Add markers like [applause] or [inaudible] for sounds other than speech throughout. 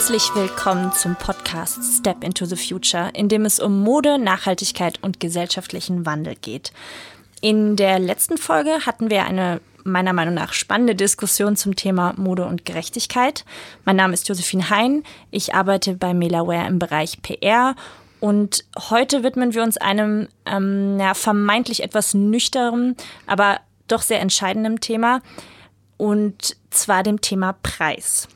Herzlich willkommen zum Podcast Step into the Future, in dem es um Mode, Nachhaltigkeit und gesellschaftlichen Wandel geht. In der letzten Folge hatten wir eine meiner Meinung nach spannende Diskussion zum Thema Mode und Gerechtigkeit. Mein Name ist Josephine Hein. Ich arbeite bei Melaware im Bereich PR und heute widmen wir uns einem ähm, ja, vermeintlich etwas nüchternen, aber doch sehr entscheidenden Thema und zwar dem Thema Preis.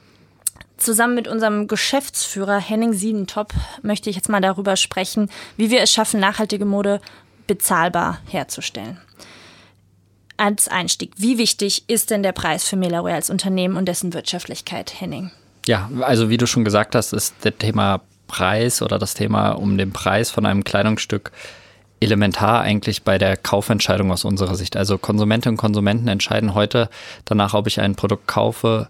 Zusammen mit unserem Geschäftsführer Henning Siedentop möchte ich jetzt mal darüber sprechen, wie wir es schaffen, nachhaltige Mode bezahlbar herzustellen. Als Einstieg, wie wichtig ist denn der Preis für Melaware als Unternehmen und dessen Wirtschaftlichkeit, Henning? Ja, also wie du schon gesagt hast, ist das Thema Preis oder das Thema um den Preis von einem Kleidungsstück elementar eigentlich bei der Kaufentscheidung aus unserer Sicht. Also Konsumentinnen und Konsumenten entscheiden heute danach, ob ich ein Produkt kaufe,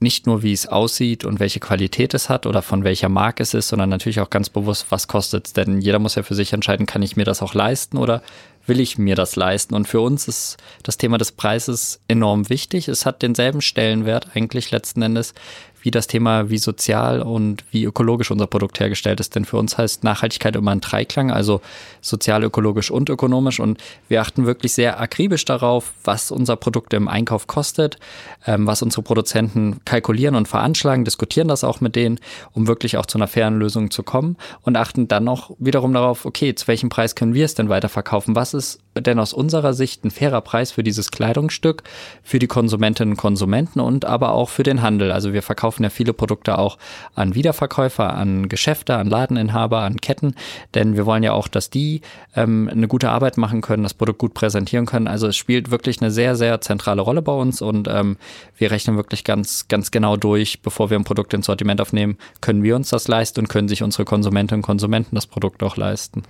nicht nur, wie es aussieht und welche Qualität es hat oder von welcher Marke es ist, sondern natürlich auch ganz bewusst, was kostet es. Denn jeder muss ja für sich entscheiden, kann ich mir das auch leisten oder will ich mir das leisten? Und für uns ist das Thema des Preises enorm wichtig. Es hat denselben Stellenwert eigentlich letzten Endes wie das Thema, wie sozial und wie ökologisch unser Produkt hergestellt ist. Denn für uns heißt Nachhaltigkeit immer ein Dreiklang, also sozial, ökologisch und ökonomisch. Und wir achten wirklich sehr akribisch darauf, was unser Produkt im Einkauf kostet, ähm, was unsere Produzenten kalkulieren und veranschlagen, diskutieren das auch mit denen, um wirklich auch zu einer fairen Lösung zu kommen und achten dann noch wiederum darauf, okay, zu welchem Preis können wir es denn weiterverkaufen? Was ist denn aus unserer Sicht ein fairer Preis für dieses Kleidungsstück, für die Konsumentinnen und Konsumenten und aber auch für den Handel? Also wir verkaufen ja viele Produkte auch an Wiederverkäufer, an Geschäfte, an Ladeninhaber, an Ketten, denn wir wollen ja auch, dass die ähm, eine gute Arbeit machen können, das Produkt gut präsentieren können. Also es spielt wirklich eine sehr, sehr zentrale Rolle bei uns und ähm, wir rechnen wirklich ganz, ganz genau durch, bevor wir ein Produkt ins Sortiment aufnehmen, können wir uns das leisten und können sich unsere Konsumentinnen und Konsumenten das Produkt auch leisten.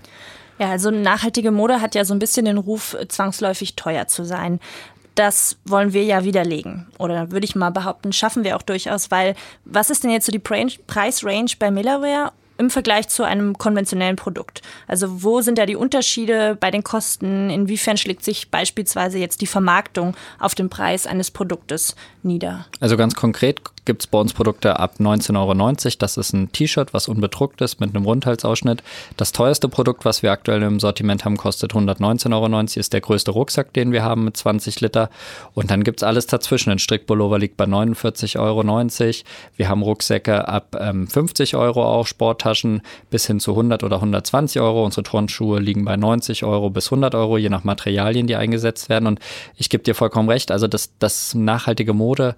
Ja, also nachhaltige Mode hat ja so ein bisschen den Ruf, zwangsläufig teuer zu sein das wollen wir ja widerlegen. Oder würde ich mal behaupten, schaffen wir auch durchaus, weil was ist denn jetzt so die Preisrange bei Millerware im Vergleich zu einem konventionellen Produkt? Also wo sind da die Unterschiede bei den Kosten? Inwiefern schlägt sich beispielsweise jetzt die Vermarktung auf den Preis eines Produktes nieder? Also ganz konkret gibt es bei uns Produkte ab 19,90 Euro. Das ist ein T-Shirt, was unbedruckt ist mit einem Rundhalsausschnitt. Das teuerste Produkt, was wir aktuell im Sortiment haben, kostet 119,90 Euro. Ist der größte Rucksack, den wir haben mit 20 Liter. Und dann gibt es alles dazwischen. Ein Strickpullover liegt bei 49,90 Euro. Wir haben Rucksäcke ab ähm, 50 Euro auch, Sporttaschen bis hin zu 100 oder 120 Euro. Unsere Turnschuhe liegen bei 90 Euro bis 100 Euro, je nach Materialien, die eingesetzt werden. Und ich gebe dir vollkommen recht. Also das, das nachhaltige Mode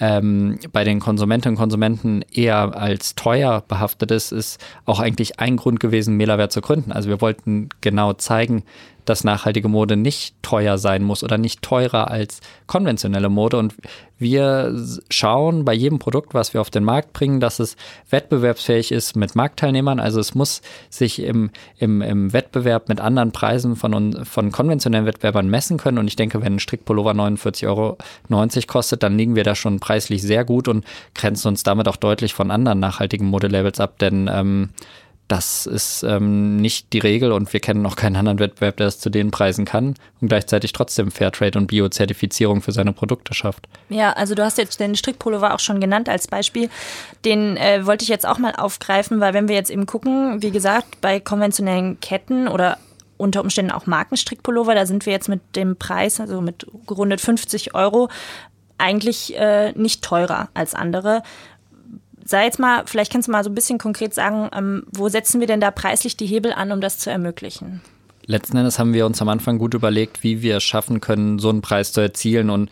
ähm, bei den Konsumentinnen und Konsumenten eher als teuer behaftet ist, ist auch eigentlich ein Grund gewesen, Mailerwert zu gründen. Also wir wollten genau zeigen, dass nachhaltige Mode nicht teuer sein muss oder nicht teurer als konventionelle Mode. Und wir schauen bei jedem Produkt, was wir auf den Markt bringen, dass es wettbewerbsfähig ist mit Marktteilnehmern. Also es muss sich im, im, im Wettbewerb mit anderen Preisen von, von konventionellen Wettbewerbern messen können. Und ich denke, wenn ein Strickpullover 49,90 Euro kostet, dann liegen wir da schon preislich sehr gut und grenzen uns damit auch deutlich von anderen nachhaltigen Modelabels ab. Denn ähm, das ist ähm, nicht die Regel und wir kennen noch keinen anderen Wettbewerb, der das zu den Preisen kann und gleichzeitig trotzdem Fairtrade und Bio-Zertifizierung für seine Produkte schafft. Ja, also du hast jetzt den Strickpullover auch schon genannt als Beispiel. Den äh, wollte ich jetzt auch mal aufgreifen, weil wenn wir jetzt eben gucken, wie gesagt, bei konventionellen Ketten oder unter Umständen auch Markenstrickpullover, da sind wir jetzt mit dem Preis, also mit gerundet 50 Euro, eigentlich äh, nicht teurer als andere sei jetzt mal, vielleicht kannst du mal so ein bisschen konkret sagen, ähm, wo setzen wir denn da preislich die Hebel an, um das zu ermöglichen? Letzten Endes haben wir uns am Anfang gut überlegt, wie wir es schaffen können, so einen Preis zu erzielen. Und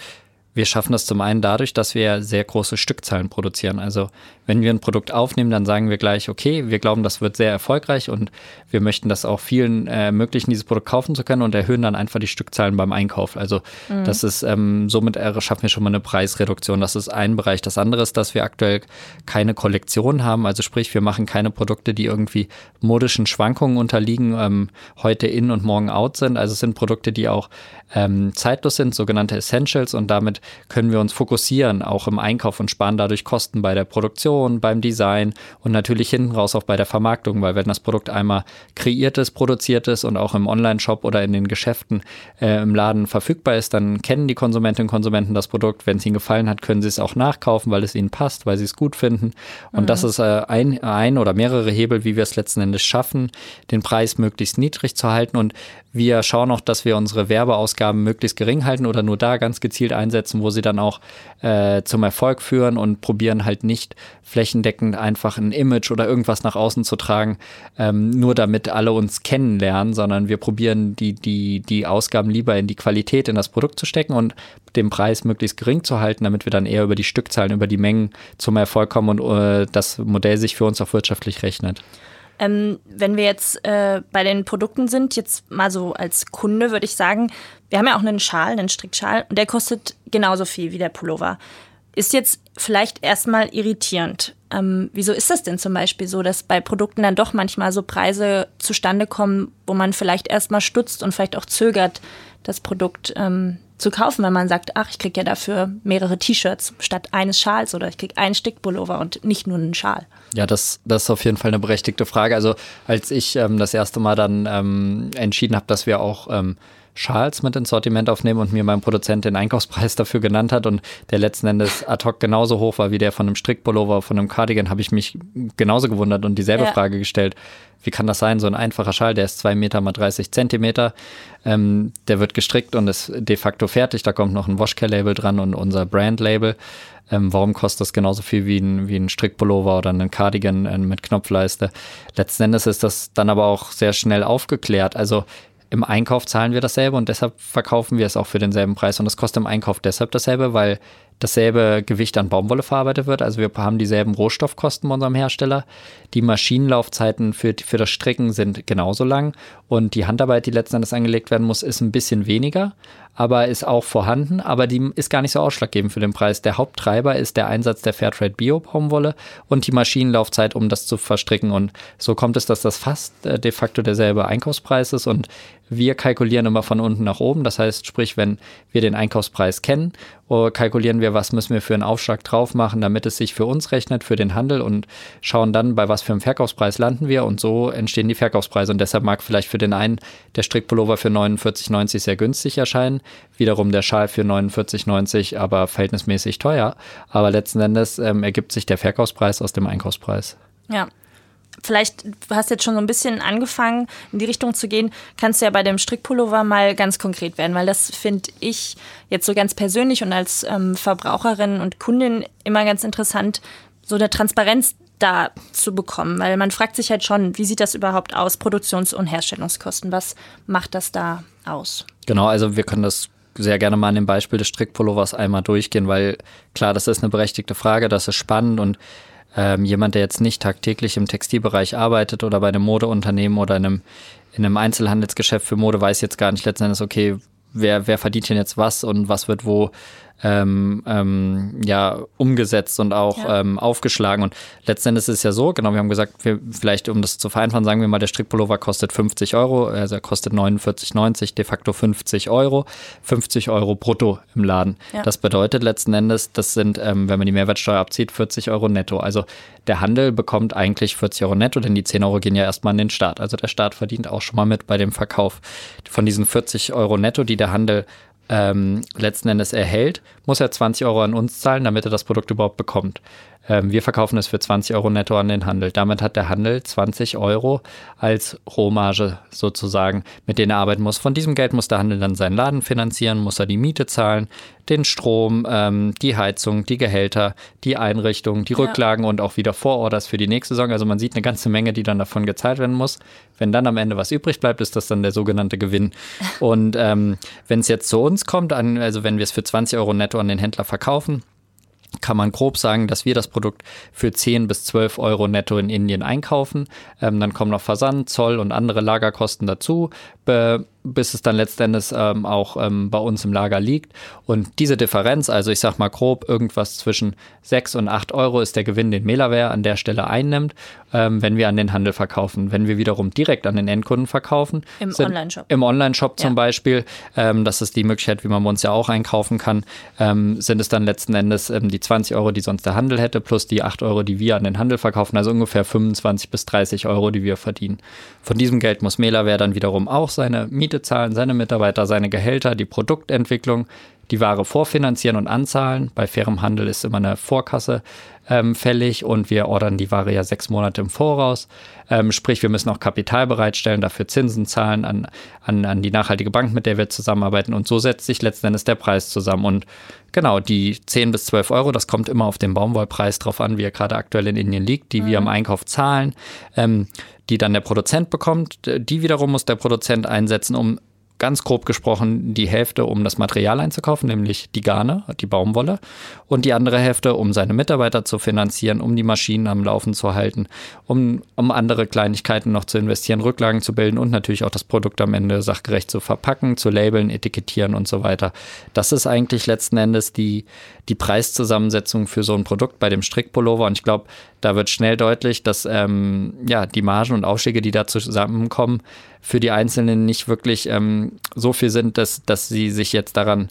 wir schaffen das zum einen dadurch, dass wir sehr große Stückzahlen produzieren. Also wenn wir ein Produkt aufnehmen, dann sagen wir gleich, okay, wir glauben, das wird sehr erfolgreich und wir möchten das auch vielen äh, ermöglichen, dieses Produkt kaufen zu können und erhöhen dann einfach die Stückzahlen beim Einkauf. Also mhm. das ist ähm, somit schaffen wir schon mal eine Preisreduktion. Das ist ein Bereich. Das andere ist, dass wir aktuell keine Kollektion haben. Also sprich, wir machen keine Produkte, die irgendwie modischen Schwankungen unterliegen, ähm, heute in und morgen out sind. Also es sind Produkte, die auch ähm, zeitlos sind, sogenannte Essentials und damit können wir uns fokussieren, auch im Einkauf und sparen dadurch Kosten bei der Produktion, beim Design und natürlich hinten raus auch bei der Vermarktung, weil wenn das Produkt einmal kreiert ist, produziert ist und auch im Online-Shop oder in den Geschäften äh, im Laden verfügbar ist, dann kennen die Konsumentinnen und Konsumenten das Produkt. Wenn es ihnen gefallen hat, können sie es auch nachkaufen, weil es ihnen passt, weil sie es gut finden. Und mhm. das ist äh, ein, ein oder mehrere Hebel, wie wir es letzten Endes schaffen, den Preis möglichst niedrig zu halten. Und wir schauen auch, dass wir unsere Werbeausgaben möglichst gering halten oder nur da ganz gezielt einsetzen, wo sie dann auch äh, zum Erfolg führen und probieren halt nicht flächendeckend einfach ein Image oder irgendwas nach außen zu tragen, ähm, nur damit alle uns kennenlernen, sondern wir probieren die, die, die Ausgaben lieber in die Qualität, in das Produkt zu stecken und den Preis möglichst gering zu halten, damit wir dann eher über die Stückzahlen, über die Mengen zum Erfolg kommen und äh, das Modell sich für uns auch wirtschaftlich rechnet. Ähm, wenn wir jetzt äh, bei den Produkten sind, jetzt mal so als Kunde würde ich sagen, wir haben ja auch einen Schal, einen Strickschal und der kostet genauso viel wie der Pullover. Ist jetzt vielleicht erstmal irritierend. Ähm, wieso ist das denn zum Beispiel so, dass bei Produkten dann doch manchmal so Preise zustande kommen, wo man vielleicht erstmal stutzt und vielleicht auch zögert, das Produkt ähm, zu kaufen, wenn man sagt, ach, ich kriege ja dafür mehrere T-Shirts statt eines Schals oder ich kriege einen Stickpullover und nicht nur einen Schal. Ja, das, das ist auf jeden Fall eine berechtigte Frage. Also als ich ähm, das erste Mal dann ähm, entschieden habe, dass wir auch ähm, Schals mit ins Sortiment aufnehmen und mir mein Produzent den Einkaufspreis dafür genannt hat und der letzten Endes ad hoc genauso hoch war wie der von einem Strickpullover, von einem Cardigan, habe ich mich genauso gewundert und dieselbe ja. Frage gestellt. Wie kann das sein? So ein einfacher Schal, der ist zwei Meter mal 30 Zentimeter, ähm, der wird gestrickt und ist de facto fertig. Da kommt noch ein Washcare-Label dran und unser Brand-Label. Ähm, warum kostet das genauso viel wie ein, wie ein Strickpullover oder ein Cardigan äh, mit Knopfleiste? Letzten Endes ist das dann aber auch sehr schnell aufgeklärt. Also im Einkauf zahlen wir dasselbe und deshalb verkaufen wir es auch für denselben Preis. Und das kostet im Einkauf deshalb dasselbe, weil dasselbe Gewicht an Baumwolle verarbeitet wird. Also wir haben dieselben Rohstoffkosten bei unserem Hersteller. Die Maschinenlaufzeiten für, für das Stricken sind genauso lang und die Handarbeit, die letzten Endes angelegt werden muss, ist ein bisschen weniger, aber ist auch vorhanden, aber die ist gar nicht so ausschlaggebend für den Preis. Der Haupttreiber ist der Einsatz der Fairtrade Bio Baumwolle und die Maschinenlaufzeit, um das zu verstricken und so kommt es, dass das fast äh, de facto derselbe Einkaufspreis ist und wir kalkulieren immer von unten nach oben. Das heißt, sprich, wenn wir den Einkaufspreis kennen, oh, kalkulieren wir, was müssen wir für einen Aufschlag drauf machen, damit es sich für uns rechnet, für den Handel und schauen dann, bei was für einem Verkaufspreis landen wir und so entstehen die Verkaufspreise. Und deshalb mag vielleicht für den einen der Strickpullover für 49,90 sehr günstig erscheinen, wiederum der Schal für 49,90 aber verhältnismäßig teuer. Aber letzten Endes ähm, ergibt sich der Verkaufspreis aus dem Einkaufspreis. Ja, vielleicht, du hast jetzt schon so ein bisschen angefangen, in die Richtung zu gehen, kannst du ja bei dem Strickpullover mal ganz konkret werden, weil das finde ich jetzt so ganz persönlich und als ähm, Verbraucherin und Kundin immer ganz interessant, so eine Transparenz da zu bekommen, weil man fragt sich halt schon, wie sieht das überhaupt aus, Produktions- und Herstellungskosten, was macht das da aus? Genau, also wir können das sehr gerne mal an dem Beispiel des Strickpullovers einmal durchgehen, weil klar, das ist eine berechtigte Frage, das ist spannend und ähm, jemand, der jetzt nicht tagtäglich im Textilbereich arbeitet oder bei einem Modeunternehmen oder in einem, in einem Einzelhandelsgeschäft für Mode, weiß jetzt gar nicht letzten Endes, okay, wer, wer verdient denn jetzt was und was wird wo ähm, ähm, ja umgesetzt und auch ja. ähm, aufgeschlagen. Und letztendlich ist es ja so, genau, wir haben gesagt, wir, vielleicht um das zu vereinfachen, sagen wir mal, der Strickpullover kostet 50 Euro, also er kostet 49,90, de facto 50 Euro, 50 Euro brutto im Laden. Ja. Das bedeutet letzten Endes, das sind, ähm, wenn man die Mehrwertsteuer abzieht, 40 Euro netto. Also der Handel bekommt eigentlich 40 Euro netto, denn die 10 Euro gehen ja erstmal an den Staat. Also der Staat verdient auch schon mal mit bei dem Verkauf. Von diesen 40 Euro netto, die der Handel ähm, letzten Endes erhält, muss er 20 Euro an uns zahlen, damit er das Produkt überhaupt bekommt. Ähm, wir verkaufen es für 20 Euro netto an den Handel. Damit hat der Handel 20 Euro als Rohmarge sozusagen, mit denen er arbeiten muss. Von diesem Geld muss der Handel dann seinen Laden finanzieren, muss er die Miete zahlen, den Strom, ähm, die Heizung, die Gehälter, die Einrichtung, die Rücklagen ja. und auch wieder Vororders für die nächste Saison. Also man sieht eine ganze Menge, die dann davon gezahlt werden muss. Wenn dann am Ende was übrig bleibt, ist das dann der sogenannte Gewinn. [laughs] Und ähm, wenn es jetzt zu uns kommt, an, also wenn wir es für 20 Euro netto an den Händler verkaufen, kann man grob sagen, dass wir das Produkt für 10 bis 12 Euro netto in Indien einkaufen. Ähm, dann kommen noch Versand, Zoll und andere Lagerkosten dazu. Be bis es dann letztendlich ähm, auch ähm, bei uns im Lager liegt. Und diese Differenz, also ich sag mal grob, irgendwas zwischen 6 und 8 Euro ist der Gewinn, den Melaware an der Stelle einnimmt, ähm, wenn wir an den Handel verkaufen. Wenn wir wiederum direkt an den Endkunden verkaufen. Im Online-Shop. Im Online-Shop zum ja. Beispiel, ähm, das ist die Möglichkeit, wie man uns ja auch einkaufen kann, ähm, sind es dann letzten Endes ähm, die 20 Euro, die sonst der Handel hätte, plus die 8 Euro, die wir an den Handel verkaufen, also ungefähr 25 bis 30 Euro, die wir verdienen. Von diesem Geld muss Melaware dann wiederum auch seine Miete zahlen, seine Mitarbeiter, seine Gehälter, die Produktentwicklung, die Ware vorfinanzieren und anzahlen. Bei fairem Handel ist immer eine Vorkasse ähm, fällig und wir ordern die Ware ja sechs Monate im Voraus. Ähm, sprich, wir müssen auch Kapital bereitstellen, dafür Zinsen zahlen an, an, an die nachhaltige Bank, mit der wir zusammenarbeiten. Und so setzt sich letzten Endes der Preis zusammen. Und genau, die 10 bis 12 Euro, das kommt immer auf den Baumwollpreis drauf an, wie er gerade aktuell in Indien liegt, die mhm. wir im Einkauf zahlen. Ähm, die dann der Produzent bekommt. Die wiederum muss der Produzent einsetzen, um ganz grob gesprochen die Hälfte, um das Material einzukaufen, nämlich die Garne, die Baumwolle, und die andere Hälfte, um seine Mitarbeiter zu finanzieren, um die Maschinen am Laufen zu halten, um, um andere Kleinigkeiten noch zu investieren, Rücklagen zu bilden und natürlich auch das Produkt am Ende sachgerecht zu verpacken, zu labeln, etikettieren und so weiter. Das ist eigentlich letzten Endes die, die Preiszusammensetzung für so ein Produkt bei dem Strickpullover und ich glaube, da wird schnell deutlich, dass ähm, ja, die Margen und Aufschläge, die da zusammenkommen, für die Einzelnen nicht wirklich ähm, so viel sind, dass, dass sie sich jetzt daran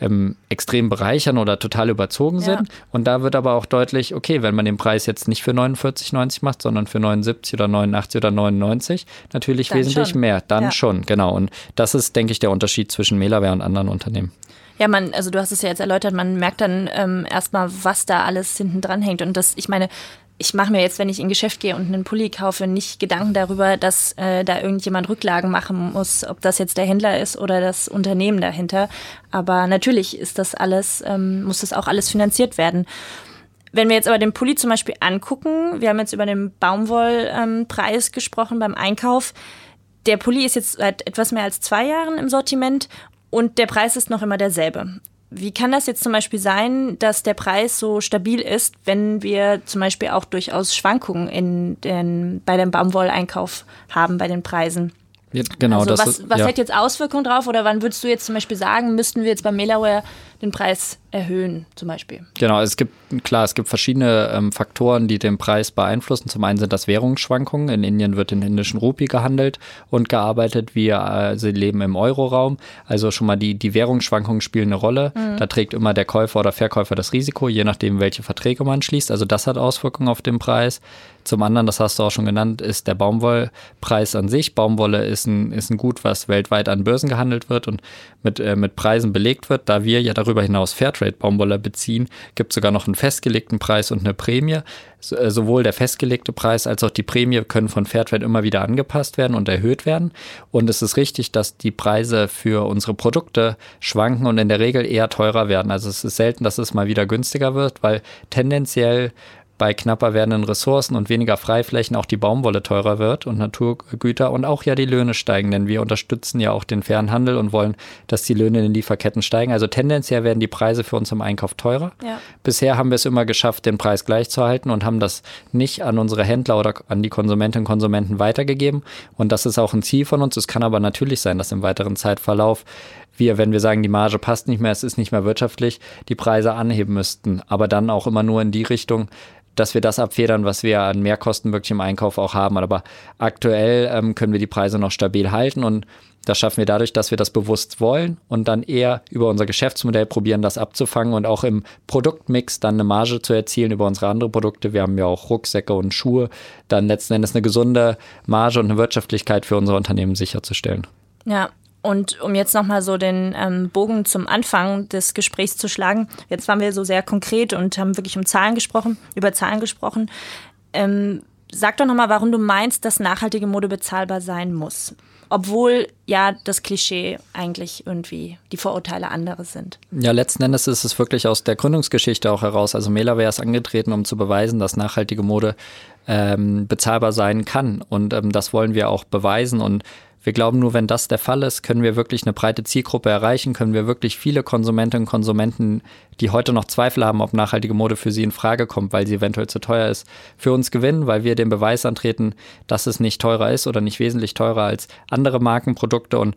ähm, extrem bereichern oder total überzogen ja. sind. Und da wird aber auch deutlich, okay, wenn man den Preis jetzt nicht für 49,90 macht, sondern für 79 oder 89 oder 99, natürlich dann wesentlich schon. mehr. Dann ja. schon, genau. Und das ist, denke ich, der Unterschied zwischen Melaware und anderen Unternehmen. Ja, man, also du hast es ja jetzt erläutert, man merkt dann ähm, erstmal, was da alles hinten dran hängt. Und das, ich meine, ich mache mir jetzt, wenn ich in ein Geschäft gehe und einen Pulli kaufe, nicht Gedanken darüber, dass äh, da irgendjemand Rücklagen machen muss, ob das jetzt der Händler ist oder das Unternehmen dahinter. Aber natürlich ist das alles, ähm, muss das auch alles finanziert werden. Wenn wir jetzt aber den Pulli zum Beispiel angucken, wir haben jetzt über den Baumwollpreis ähm, gesprochen beim Einkauf. Der Pulli ist jetzt seit etwas mehr als zwei Jahren im Sortiment und der Preis ist noch immer derselbe. Wie kann das jetzt zum Beispiel sein, dass der Preis so stabil ist, wenn wir zum Beispiel auch durchaus Schwankungen in den, bei dem Baumwolleinkauf haben, bei den Preisen? genau, also was, ist, was ja. hat jetzt Auswirkungen drauf oder wann würdest du jetzt zum Beispiel sagen, müssten wir jetzt bei Melaware den Preis erhöhen, zum Beispiel? Genau, es gibt, klar, es gibt verschiedene ähm, Faktoren, die den Preis beeinflussen. Zum einen sind das Währungsschwankungen. In Indien wird in indischen Rupie gehandelt und gearbeitet. Wir äh, sie leben im Euroraum. Also schon mal die, die Währungsschwankungen spielen eine Rolle. Mhm. Da trägt immer der Käufer oder Verkäufer das Risiko, je nachdem, welche Verträge man schließt. Also das hat Auswirkungen auf den Preis. Zum anderen, das hast du auch schon genannt, ist der Baumwollpreis an sich. Baumwolle ist ein, ist ein Gut, was weltweit an Börsen gehandelt wird und mit, äh, mit Preisen belegt wird. Da wir ja darüber hinaus Fairtrade-Baumwolle beziehen, gibt es sogar noch einen festgelegten Preis und eine Prämie. Äh, sowohl der festgelegte Preis als auch die Prämie können von Fairtrade immer wieder angepasst werden und erhöht werden. Und es ist richtig, dass die Preise für unsere Produkte schwanken und in der Regel eher teurer werden. Also es ist selten, dass es mal wieder günstiger wird, weil tendenziell bei knapper werdenden Ressourcen und weniger Freiflächen auch die Baumwolle teurer wird und Naturgüter und auch ja die Löhne steigen, denn wir unterstützen ja auch den fairen Handel und wollen, dass die Löhne in den Lieferketten steigen. Also tendenziell werden die Preise für uns im Einkauf teurer. Ja. Bisher haben wir es immer geschafft, den Preis gleich zu halten und haben das nicht an unsere Händler oder an die Konsumentinnen und Konsumenten weitergegeben. Und das ist auch ein Ziel von uns. Es kann aber natürlich sein, dass im weiteren Zeitverlauf wir, wenn wir sagen, die Marge passt nicht mehr, es ist nicht mehr wirtschaftlich, die Preise anheben müssten. Aber dann auch immer nur in die Richtung, dass wir das abfedern, was wir an Mehrkosten wirklich im Einkauf auch haben. Aber aktuell ähm, können wir die Preise noch stabil halten und das schaffen wir dadurch, dass wir das bewusst wollen und dann eher über unser Geschäftsmodell probieren, das abzufangen und auch im Produktmix dann eine Marge zu erzielen über unsere anderen Produkte. Wir haben ja auch Rucksäcke und Schuhe, dann letzten Endes eine gesunde Marge und eine Wirtschaftlichkeit für unsere Unternehmen sicherzustellen. Ja, und um jetzt nochmal so den ähm, Bogen zum Anfang des Gesprächs zu schlagen, jetzt waren wir so sehr konkret und haben wirklich um Zahlen gesprochen, über Zahlen gesprochen. Ähm, sag doch nochmal, warum du meinst, dass nachhaltige Mode bezahlbar sein muss. Obwohl ja das Klischee eigentlich irgendwie die Vorurteile andere sind. Ja, letzten Endes ist es wirklich aus der Gründungsgeschichte auch heraus. Also Mela wäre es angetreten, um zu beweisen, dass nachhaltige Mode ähm, bezahlbar sein kann. Und ähm, das wollen wir auch beweisen. Und Wir glauben nur, wenn das der Fall ist, können wir wirklich eine breite Zielgruppe erreichen, können wir wirklich viele Konsumentinnen und Konsumenten, die heute noch Zweifel haben, ob nachhaltige Mode für sie in Frage kommt, weil sie eventuell zu teuer ist, für uns gewinnen, weil wir den Beweis antreten, dass es nicht teurer ist oder nicht wesentlich teurer als andere Markenprodukte und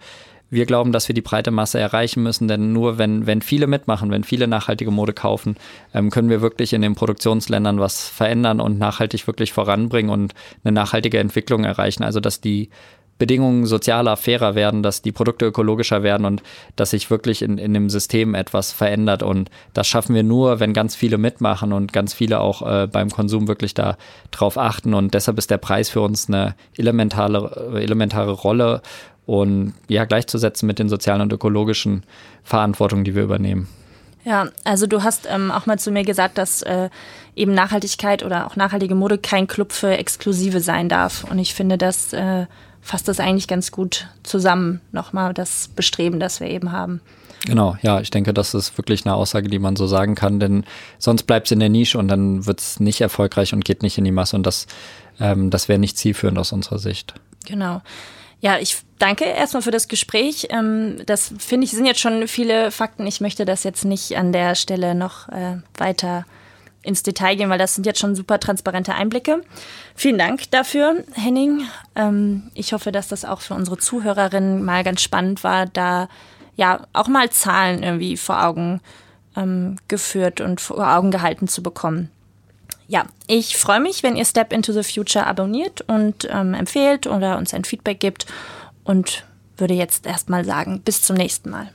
wir glauben, dass wir die breite Masse erreichen müssen, denn nur wenn, wenn viele mitmachen, wenn viele nachhaltige Mode kaufen, ähm, können wir wirklich in den Produktionsländern was verändern und nachhaltig wirklich voranbringen und eine nachhaltige Entwicklung erreichen. Also dass die Bedingungen sozialer, fairer werden, dass die Produkte ökologischer werden und dass sich wirklich in, in dem System etwas verändert. Und das schaffen wir nur, wenn ganz viele mitmachen und ganz viele auch äh, beim Konsum wirklich da drauf achten. Und deshalb ist der Preis für uns eine elementare, elementare Rolle und ja, gleichzusetzen mit den sozialen und ökologischen Verantwortungen, die wir übernehmen. Ja, also du hast ähm, auch mal zu mir gesagt, dass äh, eben Nachhaltigkeit oder auch nachhaltige Mode kein Club für Exklusive sein darf. Und ich finde, das äh, fasst das eigentlich ganz gut zusammen, nochmal das Bestreben, das wir eben haben. Genau, ja, ich denke, das ist wirklich eine Aussage, die man so sagen kann, denn sonst bleibt es in der Nische und dann wird es nicht erfolgreich und geht nicht in die Masse und das, ähm, das wäre nicht zielführend aus unserer Sicht. Genau. Ja, ich danke erstmal für das Gespräch. Ähm, das finde ich sind jetzt schon viele Fakten. Ich möchte das jetzt nicht an der Stelle noch äh, weiter ins Detail gehen, weil das sind jetzt schon super transparente Einblicke. Vielen Dank dafür, Henning. Ähm, ich hoffe, dass das auch für unsere Zuhörerinnen mal ganz spannend war, da ja auch mal Zahlen irgendwie vor Augen ähm, geführt und vor Augen gehalten zu bekommen. Ja, ich freue mich, wenn ihr Step into the Future abonniert und ähm, empfehlt oder uns ein Feedback gibt und würde jetzt erstmal sagen, bis zum nächsten Mal.